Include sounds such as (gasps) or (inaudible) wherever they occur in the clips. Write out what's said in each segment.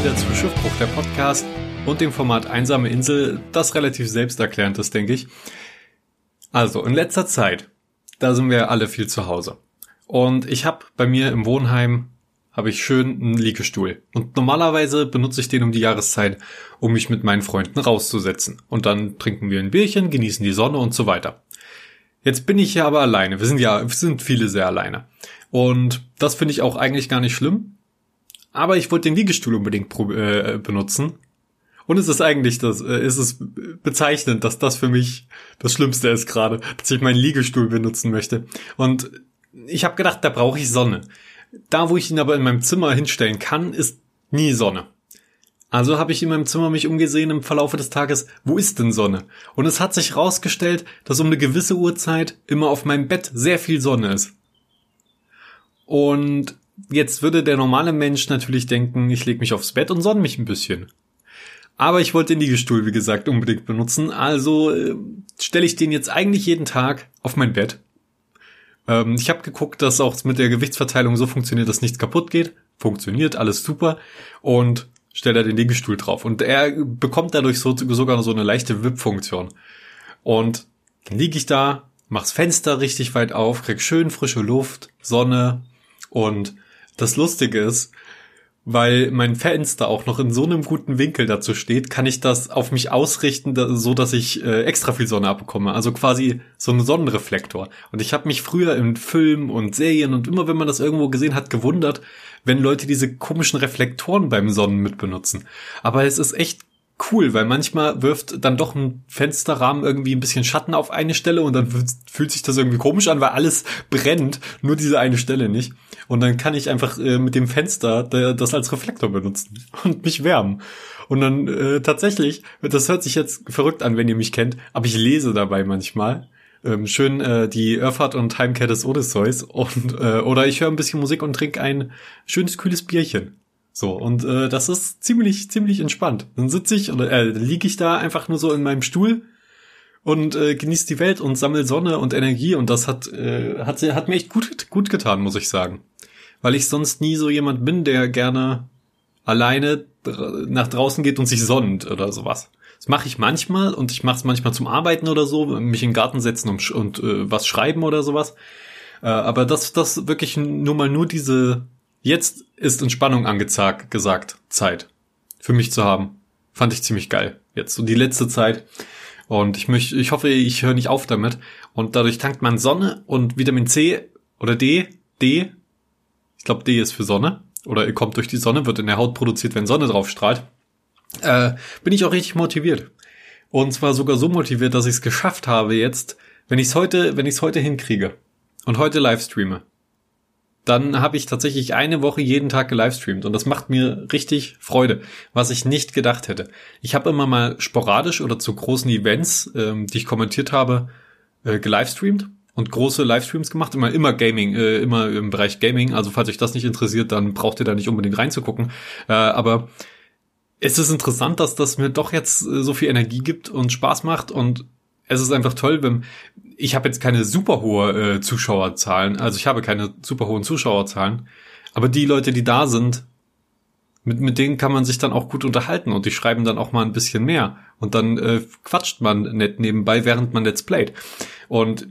wieder zu Schiffbruch, der Podcast und dem Format Einsame Insel, das relativ selbsterklärend ist, denke ich. Also, in letzter Zeit, da sind wir alle viel zu Hause. Und ich habe bei mir im Wohnheim habe ich schön einen Liegestuhl. Und normalerweise benutze ich den um die Jahreszeit, um mich mit meinen Freunden rauszusetzen. Und dann trinken wir ein Bierchen, genießen die Sonne und so weiter. Jetzt bin ich ja aber alleine. Wir sind ja, wir sind viele sehr alleine. Und das finde ich auch eigentlich gar nicht schlimm. Aber ich wollte den Liegestuhl unbedingt äh, benutzen. Und es ist eigentlich das, äh, ist es bezeichnend, dass das für mich das Schlimmste ist gerade, dass ich meinen Liegestuhl benutzen möchte. Und ich habe gedacht, da brauche ich Sonne. Da, wo ich ihn aber in meinem Zimmer hinstellen kann, ist nie Sonne. Also habe ich in meinem Zimmer mich umgesehen im Verlaufe des Tages, wo ist denn Sonne? Und es hat sich herausgestellt, dass um eine gewisse Uhrzeit immer auf meinem Bett sehr viel Sonne ist. Und jetzt würde der normale Mensch natürlich denken, ich lege mich aufs Bett und sonne mich ein bisschen. Aber ich wollte den Liegestuhl, wie gesagt, unbedingt benutzen. Also äh, stelle ich den jetzt eigentlich jeden Tag auf mein Bett. Ähm, ich habe geguckt, dass auch mit der Gewichtsverteilung so funktioniert, dass nichts kaputt geht. Funktioniert, alles super. Und stelle da den Liegestuhl drauf. Und er bekommt dadurch so, sogar so eine leichte Wip-Funktion. Und dann liege ich da, mach's Fenster richtig weit auf, krieg schön frische Luft, Sonne, und das Lustige ist, weil mein Fenster auch noch in so einem guten Winkel dazu steht, kann ich das auf mich ausrichten, so dass ich äh, extra viel Sonne abbekomme. Also quasi so ein Sonnenreflektor. Und ich habe mich früher in Filmen und Serien und immer, wenn man das irgendwo gesehen hat, gewundert, wenn Leute diese komischen Reflektoren beim Sonnen mitbenutzen. Aber es ist echt cool, weil manchmal wirft dann doch ein Fensterrahmen irgendwie ein bisschen Schatten auf eine Stelle und dann fühlt sich das irgendwie komisch an, weil alles brennt, nur diese eine Stelle nicht. Und dann kann ich einfach äh, mit dem Fenster das als Reflektor benutzen (laughs) und mich wärmen. Und dann äh, tatsächlich, das hört sich jetzt verrückt an, wenn ihr mich kennt, aber ich lese dabei manchmal. Ähm, schön äh, die Irrfahrt und Heimkehr des Odysseus und äh, oder ich höre ein bisschen Musik und trinke ein schönes kühles Bierchen. So, und äh, das ist ziemlich, ziemlich entspannt. Dann sitze ich oder äh, liege ich da einfach nur so in meinem Stuhl und äh, genieße die Welt und sammle Sonne und Energie und das hat, äh, hat, hat mir echt gut, gut getan, muss ich sagen. Weil ich sonst nie so jemand bin, der gerne alleine nach draußen geht und sich sonnt oder sowas. Das mache ich manchmal und ich mache es manchmal zum Arbeiten oder so, mich in den Garten setzen und, und äh, was schreiben oder sowas. Äh, aber das, das wirklich nur mal nur diese Jetzt ist Entspannung angezeigt, gesagt, Zeit. Für mich zu haben. Fand ich ziemlich geil. Jetzt so die letzte Zeit. Und ich möchte, ich hoffe, ich höre nicht auf damit. Und dadurch tankt man Sonne und Vitamin C oder D, D, ich glaube D ist für Sonne, oder ihr kommt durch die Sonne, wird in der Haut produziert, wenn Sonne drauf strahlt, äh, bin ich auch richtig motiviert. Und zwar sogar so motiviert, dass ich es geschafft habe jetzt, wenn ich es heute, wenn ich es heute hinkriege und heute live streame, dann habe ich tatsächlich eine Woche jeden Tag gelivestreamt und das macht mir richtig Freude, was ich nicht gedacht hätte. Ich habe immer mal sporadisch oder zu großen Events, ähm, die ich kommentiert habe, äh, gelivestreamt und große Livestreams gemacht, immer immer Gaming, äh, immer im Bereich Gaming. Also falls euch das nicht interessiert, dann braucht ihr da nicht unbedingt reinzugucken. Äh, aber es ist interessant, dass das mir doch jetzt äh, so viel Energie gibt und Spaß macht und es ist einfach toll, wenn ich habe jetzt keine super hohe äh, Zuschauerzahlen, also ich habe keine super hohen Zuschauerzahlen, aber die Leute, die da sind, mit, mit denen kann man sich dann auch gut unterhalten und die schreiben dann auch mal ein bisschen mehr und dann äh, quatscht man nett nebenbei, während man Let's Playt. Und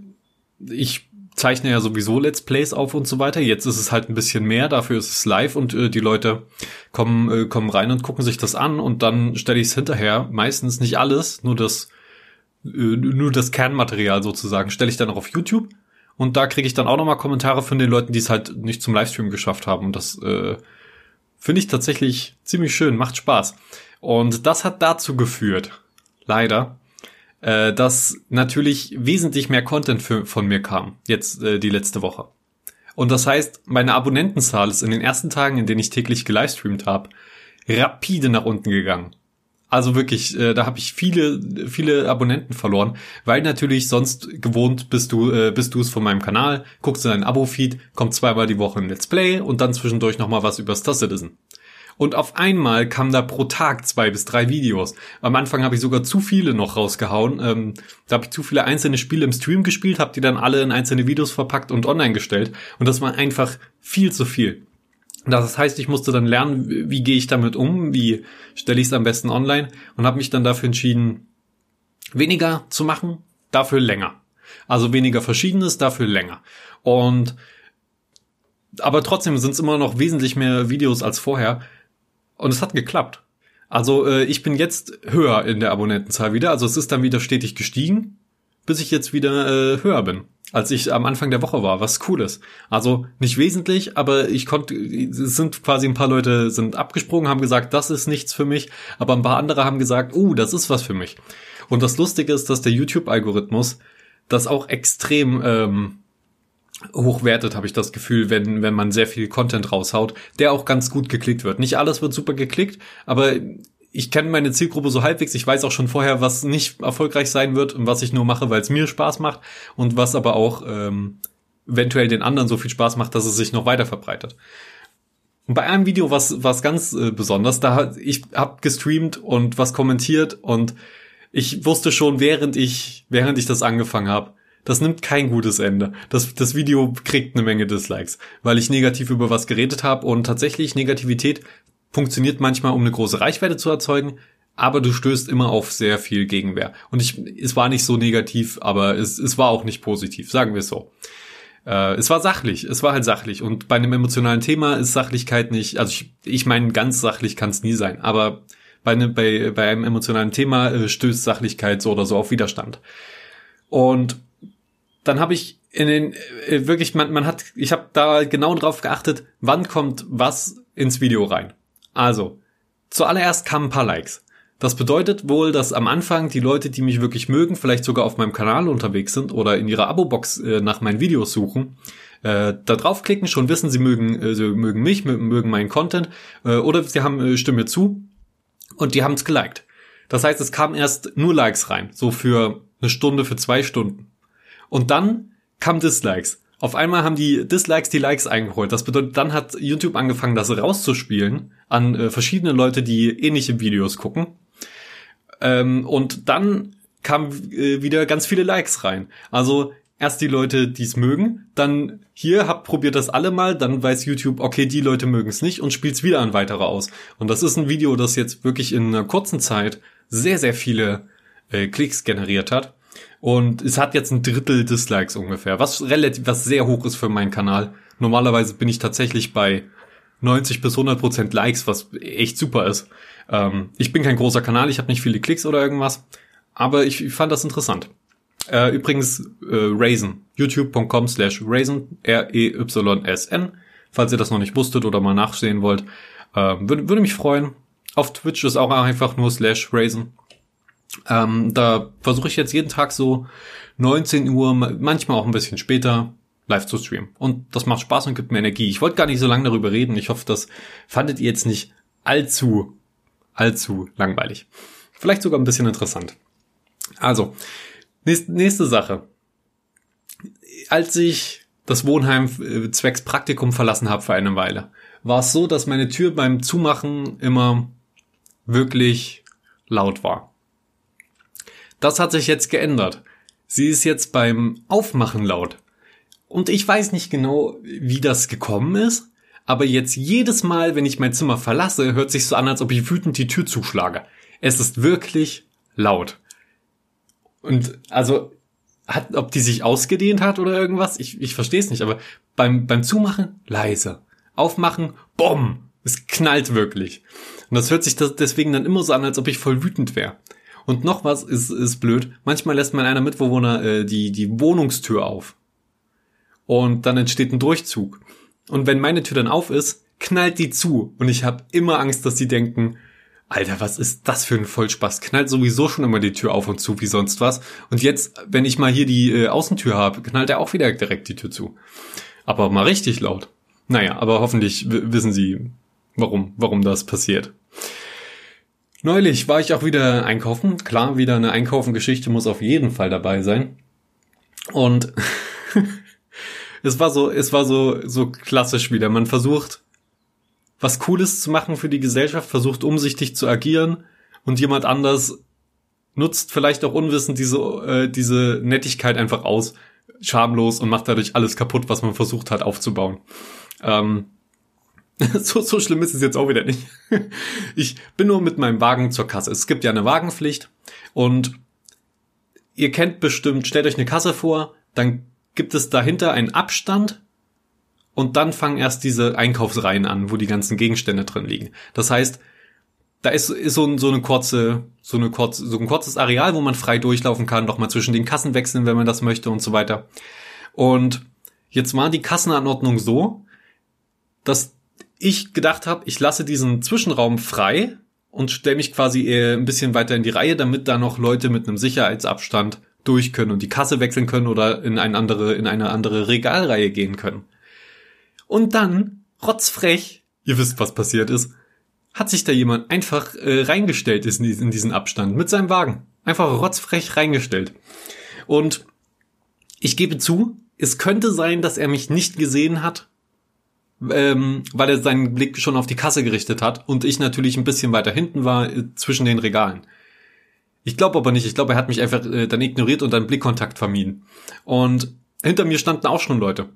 ich zeichne ja sowieso Let's Plays auf und so weiter. Jetzt ist es halt ein bisschen mehr, dafür ist es live und äh, die Leute kommen, äh, kommen rein und gucken sich das an und dann stelle ich es hinterher, meistens nicht alles, nur das äh, nur das Kernmaterial sozusagen, stelle ich dann auch auf YouTube und da kriege ich dann auch nochmal Kommentare von den Leuten, die es halt nicht zum Livestream geschafft haben und das äh, finde ich tatsächlich ziemlich schön, macht Spaß. Und das hat dazu geführt, leider, äh, dass natürlich wesentlich mehr Content für, von mir kam, jetzt äh, die letzte Woche. Und das heißt, meine Abonnentenzahl ist in den ersten Tagen, in denen ich täglich gelivestreamt habe, rapide nach unten gegangen. Also wirklich, äh, da habe ich viele, viele Abonnenten verloren, weil natürlich sonst gewohnt bist du, äh, bist du es von meinem Kanal, guckst in deinen Abo-Feed, kommt zweimal die Woche ein Let's Play und dann zwischendurch nochmal was über Star Citizen. Und auf einmal kam da pro Tag zwei bis drei Videos. Am Anfang habe ich sogar zu viele noch rausgehauen. Ähm, da habe ich zu viele einzelne Spiele im Stream gespielt, habe die dann alle in einzelne Videos verpackt und online gestellt. Und das war einfach viel zu viel. Das heißt, ich musste dann lernen, wie gehe ich damit um, wie stelle ich es am besten online und habe mich dann dafür entschieden, weniger zu machen, dafür länger. Also weniger Verschiedenes, dafür länger. Und aber trotzdem sind es immer noch wesentlich mehr Videos als vorher. Und es hat geklappt. Also äh, ich bin jetzt höher in der Abonnentenzahl wieder. Also es ist dann wieder stetig gestiegen, bis ich jetzt wieder äh, höher bin, als ich am Anfang der Woche war, was cool ist. Also nicht wesentlich, aber ich konnte, es sind quasi ein paar Leute sind abgesprungen, haben gesagt, das ist nichts für mich, aber ein paar andere haben gesagt, uh, das ist was für mich. Und das Lustige ist, dass der YouTube-Algorithmus das auch extrem ähm, hochwertet, habe ich das Gefühl, wenn, wenn man sehr viel Content raushaut, der auch ganz gut geklickt wird. Nicht alles wird super geklickt, aber ich kenne meine Zielgruppe so halbwegs. Ich weiß auch schon vorher, was nicht erfolgreich sein wird und was ich nur mache, weil es mir Spaß macht und was aber auch ähm, eventuell den anderen so viel Spaß macht, dass es sich noch weiter verbreitet. Und bei einem Video was was ganz äh, besonders, da ich hab gestreamt und was kommentiert und ich wusste schon, während ich während ich das angefangen habe, das nimmt kein gutes Ende. Das, das Video kriegt eine Menge Dislikes, weil ich negativ über was geredet habe und tatsächlich Negativität funktioniert manchmal, um eine große Reichweite zu erzeugen, aber du stößt immer auf sehr viel Gegenwehr. Und ich, es war nicht so negativ, aber es, es war auch nicht positiv, sagen wir es so. Äh, es war sachlich, es war halt sachlich. Und bei einem emotionalen Thema ist Sachlichkeit nicht, also ich, ich meine, ganz sachlich kann es nie sein, aber bei, ne, bei, bei einem emotionalen Thema äh, stößt Sachlichkeit so oder so auf Widerstand. Und dann habe ich in den äh, wirklich man man hat ich habe da genau drauf geachtet, wann kommt was ins Video rein. Also, zuallererst kamen ein paar Likes. Das bedeutet wohl, dass am Anfang die Leute, die mich wirklich mögen, vielleicht sogar auf meinem Kanal unterwegs sind oder in ihrer Abo-Box äh, nach meinen Videos suchen, äh, da draufklicken, schon wissen, sie mögen, äh, sie mögen mich, mögen meinen Content, äh, oder sie haben äh, Stimme zu und die haben es geliked. Das heißt, es kamen erst nur Likes rein, so für eine Stunde, für zwei Stunden. Und dann kamen Dislikes. Auf einmal haben die Dislikes die Likes eingeholt. Das bedeutet, dann hat YouTube angefangen, das rauszuspielen an äh, verschiedene Leute, die ähnliche Videos gucken. Ähm, und dann kamen äh, wieder ganz viele Likes rein. Also erst die Leute, die es mögen, dann hier habt probiert das alle mal, dann weiß YouTube, okay, die Leute mögen es nicht und spielt es wieder an weitere aus. Und das ist ein Video, das jetzt wirklich in einer kurzen Zeit sehr, sehr viele äh, Klicks generiert hat. Und es hat jetzt ein Drittel Dislikes ungefähr, was relativ, was sehr hoch ist für meinen Kanal. Normalerweise bin ich tatsächlich bei 90 bis 100 Prozent Likes, was echt super ist. Ähm, ich bin kein großer Kanal, ich habe nicht viele Klicks oder irgendwas, aber ich, fand das interessant. Äh, übrigens, äh, Raisin, youtube.com slash Raisin, R-E-Y-S-N, falls ihr das noch nicht wusstet oder mal nachsehen wollt. Äh, würde, würde mich freuen. Auf Twitch ist auch einfach nur slash Raisin. Ähm, da versuche ich jetzt jeden Tag so 19 Uhr, manchmal auch ein bisschen später, live zu streamen. Und das macht Spaß und gibt mir Energie. Ich wollte gar nicht so lange darüber reden. Ich hoffe, das fandet ihr jetzt nicht allzu, allzu langweilig. Vielleicht sogar ein bisschen interessant. Also, nächste, nächste Sache. Als ich das Wohnheim äh, zwecks Praktikum verlassen habe für eine Weile, war es so, dass meine Tür beim Zumachen immer wirklich laut war. Das hat sich jetzt geändert. Sie ist jetzt beim Aufmachen laut. Und ich weiß nicht genau, wie das gekommen ist, aber jetzt jedes Mal, wenn ich mein Zimmer verlasse, hört sich so an, als ob ich wütend die Tür zuschlage. Es ist wirklich laut. Und also, hat, ob die sich ausgedehnt hat oder irgendwas, ich, ich verstehe es nicht, aber beim, beim Zumachen leise. Aufmachen, bumm, es knallt wirklich. Und das hört sich das deswegen dann immer so an, als ob ich voll wütend wäre. Und noch was ist, ist blöd. Manchmal lässt man einer Mitbewohner äh, die, die Wohnungstür auf. Und dann entsteht ein Durchzug. Und wenn meine Tür dann auf ist, knallt die zu. Und ich habe immer Angst, dass die denken, Alter, was ist das für ein Vollspaß? Knallt sowieso schon immer die Tür auf und zu, wie sonst was. Und jetzt, wenn ich mal hier die äh, Außentür habe, knallt er auch wieder direkt die Tür zu. Aber mal richtig laut. Naja, aber hoffentlich wissen Sie, warum, warum das passiert. Neulich war ich auch wieder einkaufen. Klar, wieder eine Einkaufen-Geschichte muss auf jeden Fall dabei sein. Und (laughs) es war so, es war so, so klassisch wieder. Man versucht, was Cooles zu machen für die Gesellschaft, versucht umsichtig zu agieren und jemand anders nutzt vielleicht auch unwissend diese, äh, diese Nettigkeit einfach aus, schamlos und macht dadurch alles kaputt, was man versucht hat aufzubauen. Ähm, (laughs) so, so schlimm ist es jetzt auch wieder nicht. (laughs) Ich bin nur mit meinem Wagen zur Kasse. Es gibt ja eine Wagenpflicht und ihr kennt bestimmt, stellt euch eine Kasse vor, dann gibt es dahinter einen Abstand und dann fangen erst diese Einkaufsreihen an, wo die ganzen Gegenstände drin liegen. Das heißt, da ist, ist so, so eine kurze, so eine kurze, so ein kurzes Areal, wo man frei durchlaufen kann, doch mal zwischen den Kassen wechseln, wenn man das möchte und so weiter. Und jetzt war die Kassenanordnung so, dass ich gedacht habe, ich lasse diesen Zwischenraum frei und stelle mich quasi eher ein bisschen weiter in die Reihe, damit da noch Leute mit einem Sicherheitsabstand durch können und die Kasse wechseln können oder in eine andere, in eine andere Regalreihe gehen können. Und dann, rotzfrech, ihr wisst, was passiert ist, hat sich da jemand einfach äh, reingestellt in diesen Abstand mit seinem Wagen. Einfach rotzfrech reingestellt. Und ich gebe zu, es könnte sein, dass er mich nicht gesehen hat, ähm, weil er seinen Blick schon auf die Kasse gerichtet hat und ich natürlich ein bisschen weiter hinten war äh, zwischen den Regalen. Ich glaube aber nicht. Ich glaube, er hat mich einfach äh, dann ignoriert und dann Blickkontakt vermieden. Und hinter mir standen auch schon Leute.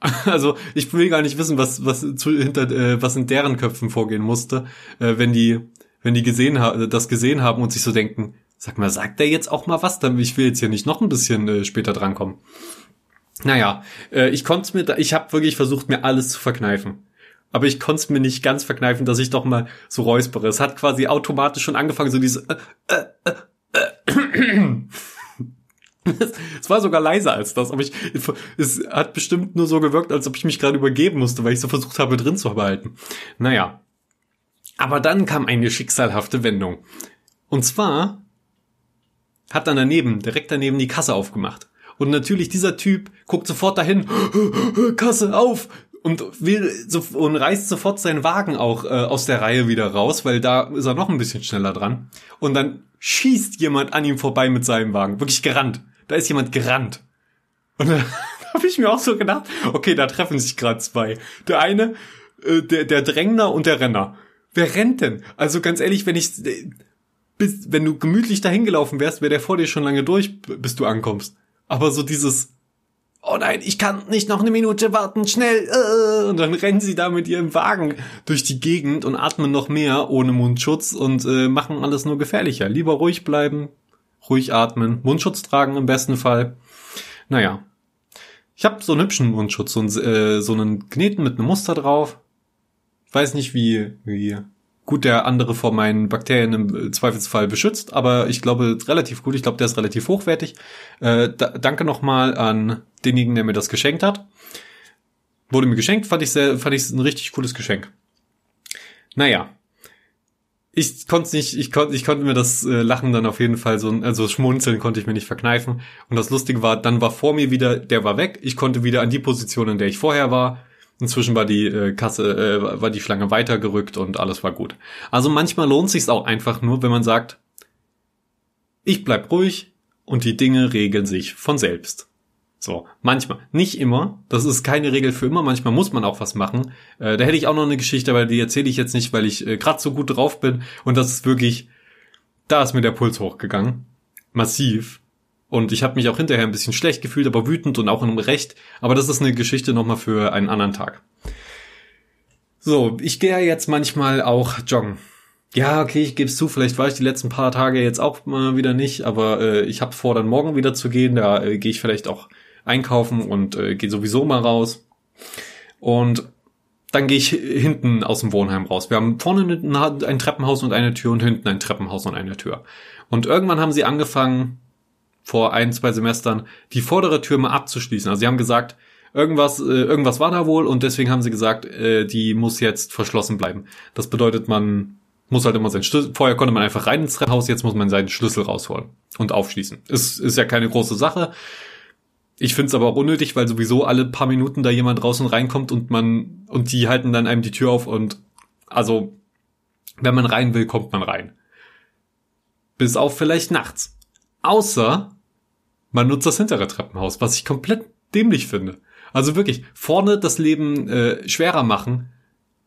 (laughs) Also ich will gar nicht wissen, was was zu, hinter äh, was in deren Köpfen vorgehen musste, äh, wenn die wenn die gesehen haben, das gesehen haben und sich so denken, sag mal, sagt der jetzt auch mal was? Dann ich will jetzt hier nicht noch ein bisschen äh, später drankommen. Naja, äh, ich konnte mir, da, ich habe wirklich versucht, mir alles zu verkneifen. Aber ich konnte mir nicht ganz verkneifen, dass ich doch mal so räuspere. Es hat quasi automatisch schon angefangen, so diese. Äh, äh, äh, äh. (laughs) Es war sogar leiser als das, aber ich, es hat bestimmt nur so gewirkt, als ob ich mich gerade übergeben musste, weil ich so versucht habe, drin zu behalten. Naja. Aber dann kam eine schicksalhafte Wendung. Und zwar hat dann daneben, direkt daneben die Kasse aufgemacht. Und natürlich dieser Typ guckt sofort dahin, (gasps) Kasse auf, und will so, und reißt sofort seinen Wagen auch äh, aus der Reihe wieder raus, weil da ist er noch ein bisschen schneller dran. Und dann schießt jemand an ihm vorbei mit seinem Wagen, wirklich gerannt. Da ist jemand gerannt. Und (laughs) da habe ich mir auch so gedacht, okay, da treffen sich gerade zwei. Der eine, äh, der, der Drängner und der Renner. Wer rennt denn? Also ganz ehrlich, wenn ich, äh, bis, wenn du gemütlich dahin gelaufen wärst, wäre der vor dir schon lange durch, bis du ankommst. Aber so dieses, oh nein, ich kann nicht noch eine Minute warten, schnell. Äh, und dann rennen sie da mit ihrem Wagen durch die Gegend und atmen noch mehr ohne Mundschutz und äh, machen alles nur gefährlicher. Lieber ruhig bleiben, ruhig atmen, Mundschutz tragen im besten Fall. Naja. Ich habe so einen hübschen Mundschutz, so einen, äh, so einen Kneten mit einem Muster drauf. Ich weiß nicht, wie, wie gut der andere vor meinen Bakterien im Zweifelsfall beschützt, aber ich glaube relativ gut. Ich glaube, der ist relativ hochwertig. Äh, da, danke nochmal an denjenigen, der mir das geschenkt hat. Wurde mir geschenkt, fand ich sehr, fand ich ein richtig cooles Geschenk. Naja, ich konnte nicht, ich konnte, ich konnte mir das äh, Lachen dann auf jeden Fall so, also Schmunzeln konnte ich mir nicht verkneifen. Und das Lustige war, dann war vor mir wieder, der war weg. Ich konnte wieder an die Position, in der ich vorher war. Inzwischen war die äh, Kasse, äh, war die Schlange weitergerückt und alles war gut. Also manchmal lohnt sich's auch einfach nur, wenn man sagt, ich bleib ruhig und die Dinge regeln sich von selbst. So, manchmal. Nicht immer. Das ist keine Regel für immer. Manchmal muss man auch was machen. Äh, da hätte ich auch noch eine Geschichte, aber die erzähle ich jetzt nicht, weil ich äh, gerade so gut drauf bin. Und das ist wirklich, da ist mir der Puls hochgegangen. Massiv. Und ich habe mich auch hinterher ein bisschen schlecht gefühlt, aber wütend und auch im Recht. Aber das ist eine Geschichte nochmal für einen anderen Tag. So, ich gehe ja jetzt manchmal auch joggen. Ja, okay, ich gebe es zu, vielleicht war ich die letzten paar Tage jetzt auch mal wieder nicht, aber äh, ich habe vor, dann morgen wieder zu gehen. Da äh, gehe ich vielleicht auch einkaufen und äh, gehe sowieso mal raus. Und dann gehe ich hinten aus dem Wohnheim raus. Wir haben vorne ein Treppenhaus und eine Tür und hinten ein Treppenhaus und eine Tür. Und irgendwann haben sie angefangen, vor ein, zwei Semestern, die vordere Tür mal abzuschließen. Also sie haben gesagt, irgendwas, äh, irgendwas war da wohl und deswegen haben sie gesagt, äh, die muss jetzt verschlossen bleiben. Das bedeutet, man muss halt immer seinen Schlüssel, vorher konnte man einfach rein ins Treppenhaus, jetzt muss man seinen Schlüssel rausholen und aufschließen. Ist, ist ja keine große Sache. Ich finde es aber auch unnötig, weil sowieso alle paar Minuten da jemand raus und reinkommt und man und die halten dann einem die Tür auf und also wenn man rein will, kommt man rein. Bis auf vielleicht nachts. Außer man nutzt das hintere Treppenhaus, was ich komplett dämlich finde. Also wirklich, vorne das Leben äh, schwerer machen,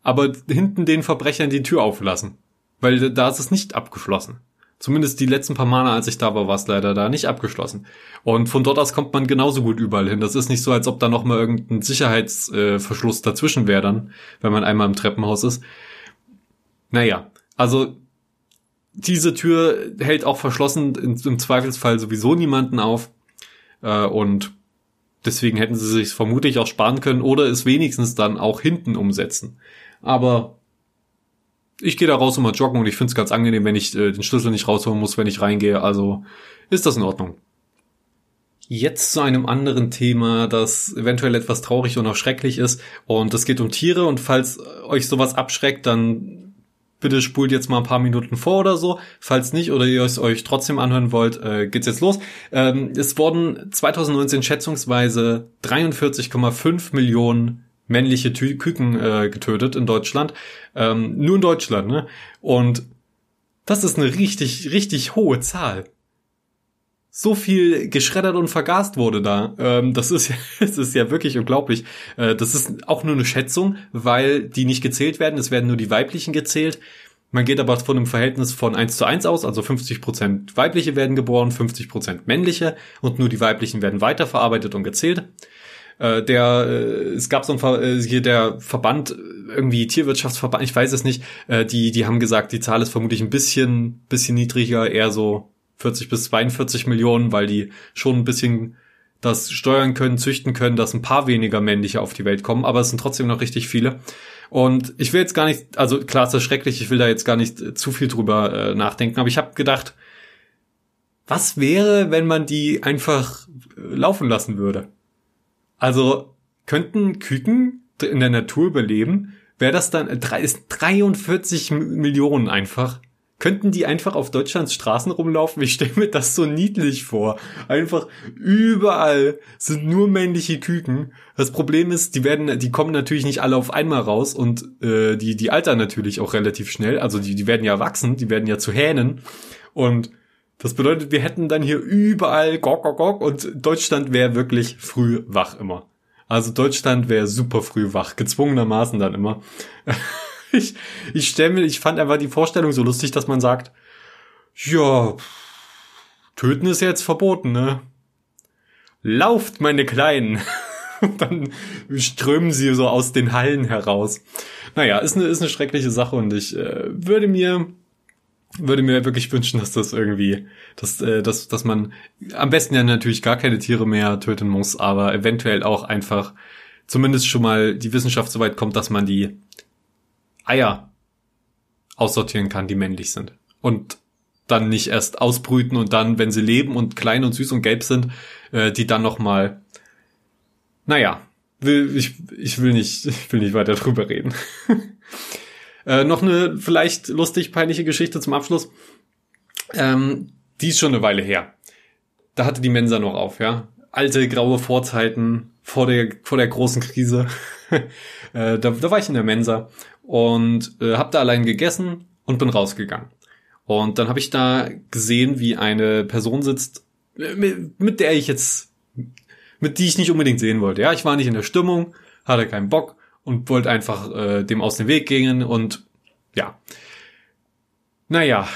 aber hinten den Verbrechern die Tür auflassen. Weil da ist es nicht abgeschlossen. Zumindest die letzten paar Male, als ich da war, war es leider da nicht abgeschlossen. Und von dort aus kommt man genauso gut überall hin. Das ist nicht so, als ob da noch mal irgendein Sicherheitsverschluss äh, dazwischen wäre dann, wenn man einmal im Treppenhaus ist. Naja, also diese Tür hält auch verschlossen im Zweifelsfall sowieso niemanden auf. Äh, und deswegen hätten sie sich vermutlich auch sparen können oder es wenigstens dann auch hinten umsetzen. Aber ich gehe da raus und mal joggen und ich finde es ganz angenehm, wenn ich äh, den Schlüssel nicht rausholen muss, wenn ich reingehe. Also ist das in Ordnung. Jetzt zu einem anderen Thema, das eventuell etwas traurig und auch schrecklich ist. Und es geht um Tiere. Und falls euch sowas abschreckt, dann bitte spult jetzt mal ein paar Minuten vor oder so. Falls nicht oder ihr es euch trotzdem anhören wollt, äh, geht's jetzt los. Ähm, es wurden 2019 schätzungsweise 43,5 Millionen männliche Tü Küken äh, getötet in Deutschland. Ähm, nur in Deutschland, ne? Und das ist eine richtig, richtig hohe Zahl. So viel geschreddert und vergast wurde da. Ähm, das ist ja, (laughs) das ist ja wirklich unglaublich. Äh, das ist auch nur eine Schätzung, weil die nicht gezählt werden. Es werden nur die weiblichen gezählt. Man geht aber von einem Verhältnis von 1 zu 1 aus, also 50 Prozent weibliche werden geboren, 50 Prozent männliche und nur die weiblichen werden weiterverarbeitet und gezählt. Äh, der, äh, es gab so ein Ver äh, hier der Verband, irgendwie Tierwirtschaftsverband, ich weiß es nicht, äh, die, die haben gesagt, die Zahl ist vermutlich ein bisschen, bisschen niedriger, eher so 40 bis 42 Millionen, weil die schon ein bisschen das steuern können, züchten können, dass ein paar weniger männliche auf die Welt kommen, aber es sind trotzdem noch richtig viele. Und ich will jetzt gar nicht, also klar ist das schrecklich, ich will da jetzt gar nicht zu viel drüber äh, nachdenken, aber ich habe gedacht, was wäre, wenn man die einfach laufen lassen würde? Also könnten Küken in der Natur überleben, wäre das dann ist 43 Millionen einfach. Könnten die einfach auf Deutschlands Straßen rumlaufen? Ich stelle mir das so niedlich vor. Einfach überall sind nur männliche Küken. Das Problem ist, die werden, die kommen natürlich nicht alle auf einmal raus und äh, die die altern natürlich auch relativ schnell. Also die die werden ja wachsen, die werden ja zu Hähnen und das bedeutet, wir hätten dann hier überall Gok, Gok, Gok und Deutschland wäre wirklich früh wach immer. Also Deutschland wäre super früh wach, gezwungenermaßen dann immer. (laughs) ich, ich stelle mir, ich fand einfach die Vorstellung so lustig, dass man sagt, ja, töten ist jetzt verboten, ne? Lauft, meine Kleinen! (laughs) Dann strömen sie so aus den Hallen heraus. Naja, ist eine, ist eine schreckliche Sache und ich äh, würde mir würde mir wirklich wünschen, dass das irgendwie, dass, äh, dass, dass man am besten ja natürlich gar keine Tiere mehr töten muss, aber eventuell auch einfach zumindest schon mal die Wissenschaft so weit kommt, dass man die Eier aussortieren kann, die männlich sind. Und dann nicht erst ausbrüten und dann, wenn sie leben und klein und süß und gelb sind, äh, die dann noch mal, naja, will, ich, ich will nicht, (laughs) ich will nicht weiter drüber reden. (laughs) Äh, noch eine vielleicht lustig peinliche Geschichte zum Abschluss. Ähm, die ist schon eine Weile her. Da hatte die Mensa noch auf, ja. Alte graue Vorzeiten vor der vor der großen Krise. (laughs) (laughs) äh, da, da war ich in der Mensa und äh, habe da allein gegessen und bin rausgegangen. Und dann habe ich da gesehen, wie eine Person sitzt, mit, mit der ich jetzt, mit die ich nicht unbedingt sehen wollte. Ja, ich war nicht in der Stimmung, hatte keinen Bock und wollte einfach äh, dem aus dem Weg gehen und ja. Naja.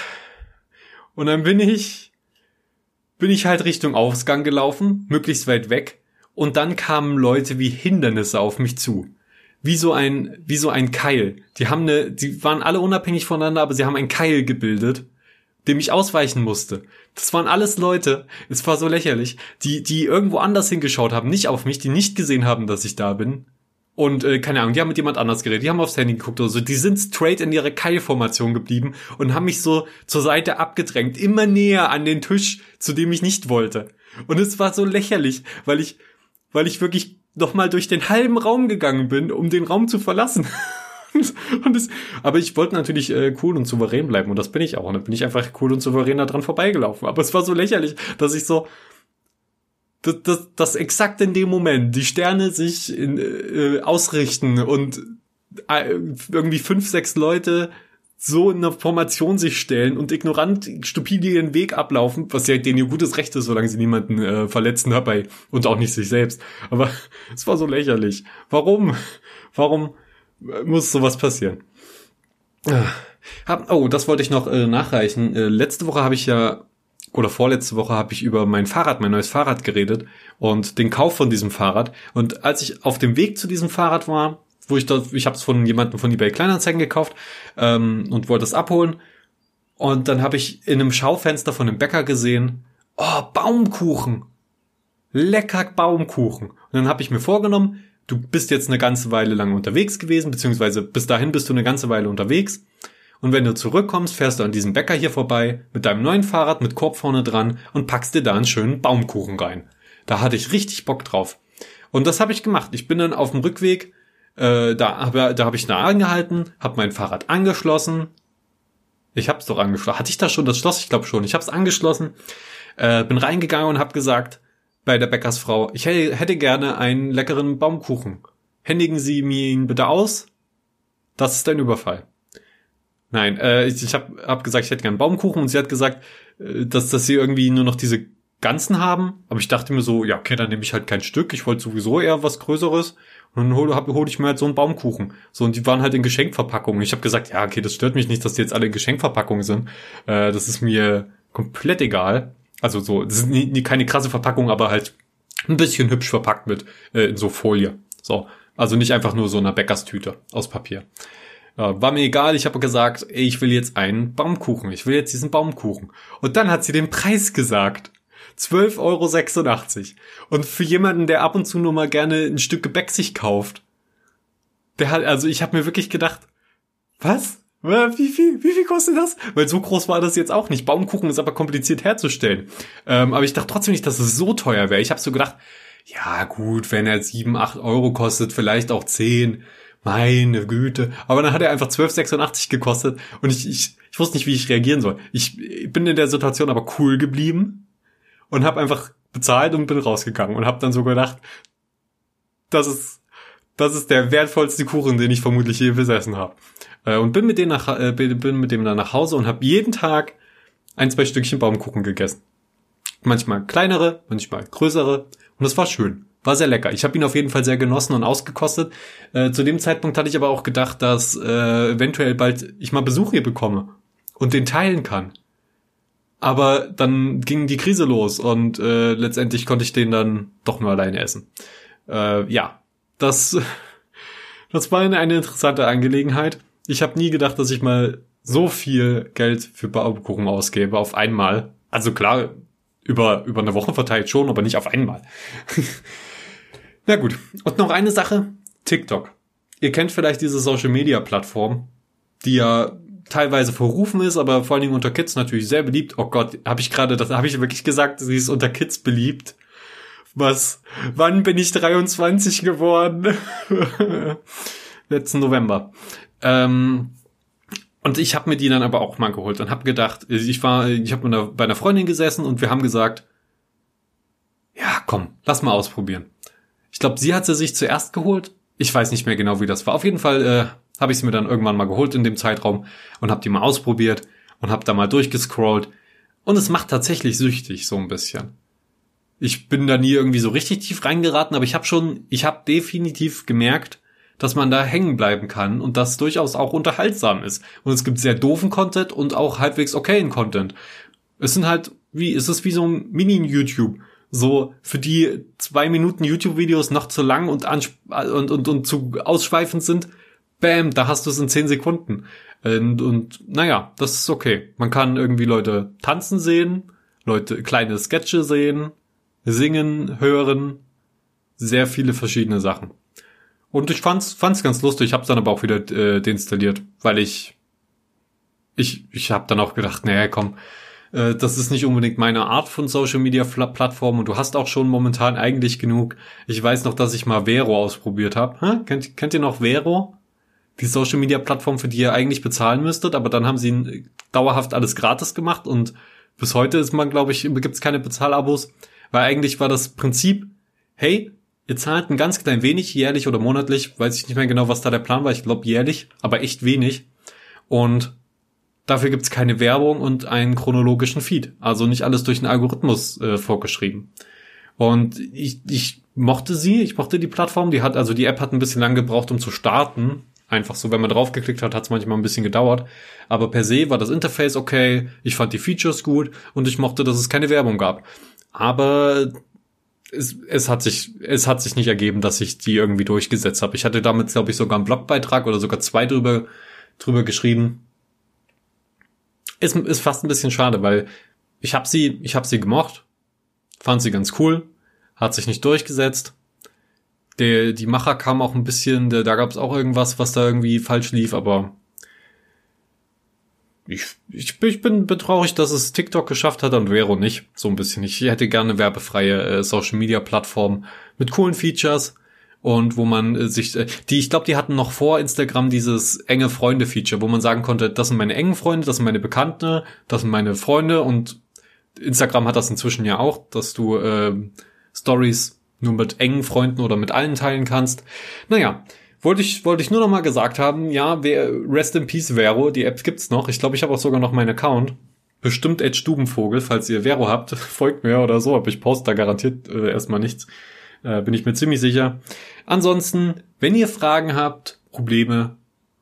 Und dann bin ich, bin ich halt Richtung Ausgang gelaufen, möglichst weit weg. Und dann kamen Leute wie Hindernisse auf mich zu. Wie so ein, wie so ein Keil. Die haben eine, die waren alle unabhängig voneinander, aber sie haben ein Keil gebildet, dem ich ausweichen musste. Das waren alles Leute, es war so lächerlich, die, die irgendwo anders hingeschaut haben, nicht auf mich, die nicht gesehen haben, dass ich da bin und äh, keine Ahnung, die haben mit jemand anders geredet, die haben aufs Handy geguckt oder so, die sind straight in ihre Keilformation geblieben und haben mich so zur Seite abgedrängt, immer näher an den Tisch, zu dem ich nicht wollte. Und es war so lächerlich, weil ich, weil ich wirklich noch mal durch den halben Raum gegangen bin, um den Raum zu verlassen. (laughs) und es, aber ich wollte natürlich äh, cool und souverän bleiben und das bin ich auch. Und dann bin ich einfach cool und souverän da dran vorbeigelaufen. Aber es war so lächerlich, dass ich so, dass, dass, dass exakt in dem Moment die Sterne sich in, äh, ausrichten und äh, irgendwie fünf, sechs Leute so in einer Formation sich stellen und ignorant, stupide ihren Weg ablaufen, was ja denen ihr gutes Recht ist, solange sie niemanden äh, verletzen dabei und auch nicht sich selbst. Aber (laughs) es war so lächerlich. Warum? Warum muss sowas passieren? Hab, oh, das wollte ich noch äh, nachreichen. Äh, letzte Woche habe ich ja oder vorletzte Woche habe ich über mein Fahrrad, mein neues Fahrrad geredet und den Kauf von diesem Fahrrad. Und als ich auf dem Weg zu diesem Fahrrad war, wo ich dort, ich habe es von jemandem von eBay Kleinanzeigen gekauft ähm, und wollte es abholen. Und dann habe ich in einem Schaufenster von einem Bäcker gesehen, oh, Baumkuchen. Lecker Baumkuchen. Und dann habe ich mir vorgenommen, du bist jetzt eine ganze Weile lang unterwegs gewesen, beziehungsweise bis dahin bist du eine ganze Weile unterwegs. Und wenn du zurückkommst, fährst du an diesem Bäcker hier vorbei mit deinem neuen Fahrrad mit Korb vorne dran und packst dir da einen schönen Baumkuchen rein. Da hatte ich richtig Bock drauf. Und das habe ich gemacht. Ich bin dann auf dem Rückweg, äh, da habe da hab ich nah angehalten, habe mein Fahrrad angeschlossen. Ich hab's doch angeschlossen. Hatte ich da schon das Schloss? Ich glaube schon. Ich hab's angeschlossen, äh, bin reingegangen und habe gesagt bei der Bäckersfrau, ich hätte gerne einen leckeren Baumkuchen. Händigen Sie mir ihn bitte aus. Das ist ein Überfall. Nein, äh, ich, ich habe hab gesagt, ich hätte gern Baumkuchen und sie hat gesagt, äh, dass, dass sie irgendwie nur noch diese ganzen haben. Aber ich dachte mir so, ja, okay, dann nehme ich halt kein Stück. Ich wollte sowieso eher was Größeres. Und dann hole hol ich mir halt so einen Baumkuchen. So, und die waren halt in Geschenkverpackungen. Ich habe gesagt, ja, okay, das stört mich nicht, dass die jetzt alle in Geschenkverpackungen sind. Äh, das ist mir komplett egal. Also so, das ist nie, nie keine krasse Verpackung, aber halt ein bisschen hübsch verpackt mit äh, in so Folie. So, also nicht einfach nur so einer Bäckerstüte aus Papier. War mir egal, ich habe gesagt, ich will jetzt einen Baumkuchen, ich will jetzt diesen Baumkuchen. Und dann hat sie den Preis gesagt. 12,86 Euro. Und für jemanden, der ab und zu nur mal gerne ein Stück Gebäck sich kauft, der hat, also ich habe mir wirklich gedacht, was? Wie viel, wie viel kostet das? Weil so groß war das jetzt auch nicht. Baumkuchen ist aber kompliziert herzustellen. Ähm, aber ich dachte trotzdem nicht, dass es so teuer wäre. Ich habe so gedacht, ja gut, wenn er 7, 8 Euro kostet, vielleicht auch 10 meine Güte. Aber dann hat er einfach 12,86 gekostet und ich, ich, ich wusste nicht, wie ich reagieren soll. Ich bin in der Situation aber cool geblieben und habe einfach bezahlt und bin rausgegangen und habe dann so gedacht, das ist, das ist der wertvollste Kuchen, den ich vermutlich je besessen habe. Äh, und bin mit dem nach, äh, bin mit dem dann nach Hause und habe jeden Tag ein, zwei Stückchen Baumkuchen gegessen. Manchmal kleinere, manchmal größere und das war schön. War sehr lecker. Ich habe ihn auf jeden Fall sehr genossen und ausgekostet. Äh, zu dem Zeitpunkt hatte ich aber auch gedacht, dass äh, eventuell bald ich mal Besuch hier bekomme und den teilen kann. Aber dann ging die Krise los und äh, letztendlich konnte ich den dann doch nur alleine essen. Äh, ja, das, (laughs) das war eine, eine interessante Angelegenheit. Ich habe nie gedacht, dass ich mal so viel Geld für Baumkuchen ausgebe auf einmal. Also klar, über, über eine Woche verteilt schon, aber nicht auf einmal. (laughs) Na gut. Und noch eine Sache. TikTok. Ihr kennt vielleicht diese Social Media Plattform, die ja teilweise verrufen ist, aber vor allen Dingen unter Kids natürlich sehr beliebt. Oh Gott, habe ich gerade, das habe ich wirklich gesagt, sie ist unter Kids beliebt. Was? Wann bin ich 23 geworden? (laughs) Letzten November. Ähm, und ich habe mir die dann aber auch mal geholt und habe gedacht, ich war, ich habe bei einer Freundin gesessen und wir haben gesagt, ja, komm, lass mal ausprobieren. Ich glaube, sie hat sie sich zuerst geholt. Ich weiß nicht mehr genau, wie das war. Auf jeden Fall äh, habe ich sie mir dann irgendwann mal geholt in dem Zeitraum und habe die mal ausprobiert und habe da mal durchgescrollt. Und es macht tatsächlich süchtig so ein bisschen. Ich bin da nie irgendwie so richtig tief reingeraten, aber ich habe schon, ich habe definitiv gemerkt, dass man da hängen bleiben kann und das durchaus auch unterhaltsam ist. Und es gibt sehr doofen Content und auch halbwegs okayen Content. Es sind halt wie, es ist wie so ein Mini-YouTube so für die zwei Minuten YouTube-Videos noch zu lang und, und, und, und zu ausschweifend sind, bam, da hast du es in zehn Sekunden. Und, und naja, das ist okay. Man kann irgendwie Leute tanzen sehen, Leute kleine Sketche sehen, singen, hören, sehr viele verschiedene Sachen. Und ich fand's, fand's ganz lustig, ich hab's dann aber auch wieder äh, deinstalliert, weil ich ich ich hab dann auch gedacht, naja, komm, äh, das ist nicht unbedingt meine Art von Social Media Plattform und du hast auch schon momentan eigentlich genug. Ich weiß noch, dass ich mal Vero ausprobiert habe. Kennt, kennt ihr noch Vero? Die Social Media Plattform, für die ihr eigentlich bezahlen müsstet, aber dann haben sie dauerhaft alles gratis gemacht und bis heute ist man, glaube ich, gibt's keine Bezahlabos, weil eigentlich war das Prinzip, hey, ihr zahlt ein ganz klein wenig, jährlich oder monatlich, weiß ich nicht mehr genau, was da der Plan war, ich glaube jährlich, aber echt wenig. Und Dafür gibt's keine Werbung und einen chronologischen Feed. Also nicht alles durch einen Algorithmus äh, vorgeschrieben. Und ich, ich mochte sie, ich mochte die Plattform. Die hat, also die App hat ein bisschen lang gebraucht, um zu starten. Einfach so, wenn man draufgeklickt hat, hat es manchmal ein bisschen gedauert. Aber per se war das Interface okay, ich fand die Features gut und ich mochte, dass es keine Werbung gab. Aber es, es hat sich es hat sich nicht ergeben, dass ich die irgendwie durchgesetzt habe. Ich hatte damit, glaube ich, sogar einen Blogbeitrag oder sogar zwei drüber drüber geschrieben. Ist, ist fast ein bisschen schade, weil ich habe sie ich habe sie gemocht, fand sie ganz cool, hat sich nicht durchgesetzt. Der, die Macher kam auch ein bisschen, der, da gab es auch irgendwas, was da irgendwie falsch lief, aber ich, ich, ich bin betraurig, dass es TikTok geschafft hat und Vero nicht. So ein bisschen. Ich hätte gerne werbefreie äh, Social Media Plattform mit coolen Features und wo man äh, sich, äh, die, ich glaube, die hatten noch vor Instagram dieses enge Freunde Feature, wo man sagen konnte, das sind meine engen Freunde, das sind meine Bekannte, das sind meine Freunde und Instagram hat das inzwischen ja auch, dass du äh, Stories nur mit engen Freunden oder mit allen teilen kannst. Naja, wollte ich, wollte ich nur noch mal gesagt haben, ja, Rest in Peace Vero, die App gibt's noch. Ich glaube, ich habe auch sogar noch meinen Account. Bestimmt Ed Stubenvogel, falls ihr Vero habt, (laughs) folgt mir oder so, aber ich poste da garantiert äh, erstmal nichts. Äh, bin ich mir ziemlich sicher. Ansonsten, wenn ihr Fragen habt, Probleme,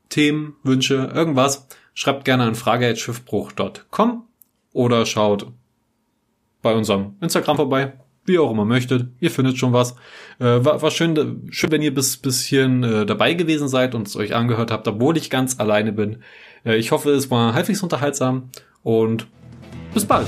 Themen, Wünsche, irgendwas, schreibt gerne an frage.schiffbruch.com oder schaut bei unserem Instagram vorbei wie auch immer möchtet. Ihr findet schon was. Äh, war, war schön, schön, wenn ihr bis, bis hierhin äh, dabei gewesen seid und es euch angehört habt, obwohl ich ganz alleine bin. Äh, ich hoffe, es war halbwegs unterhaltsam und bis bald.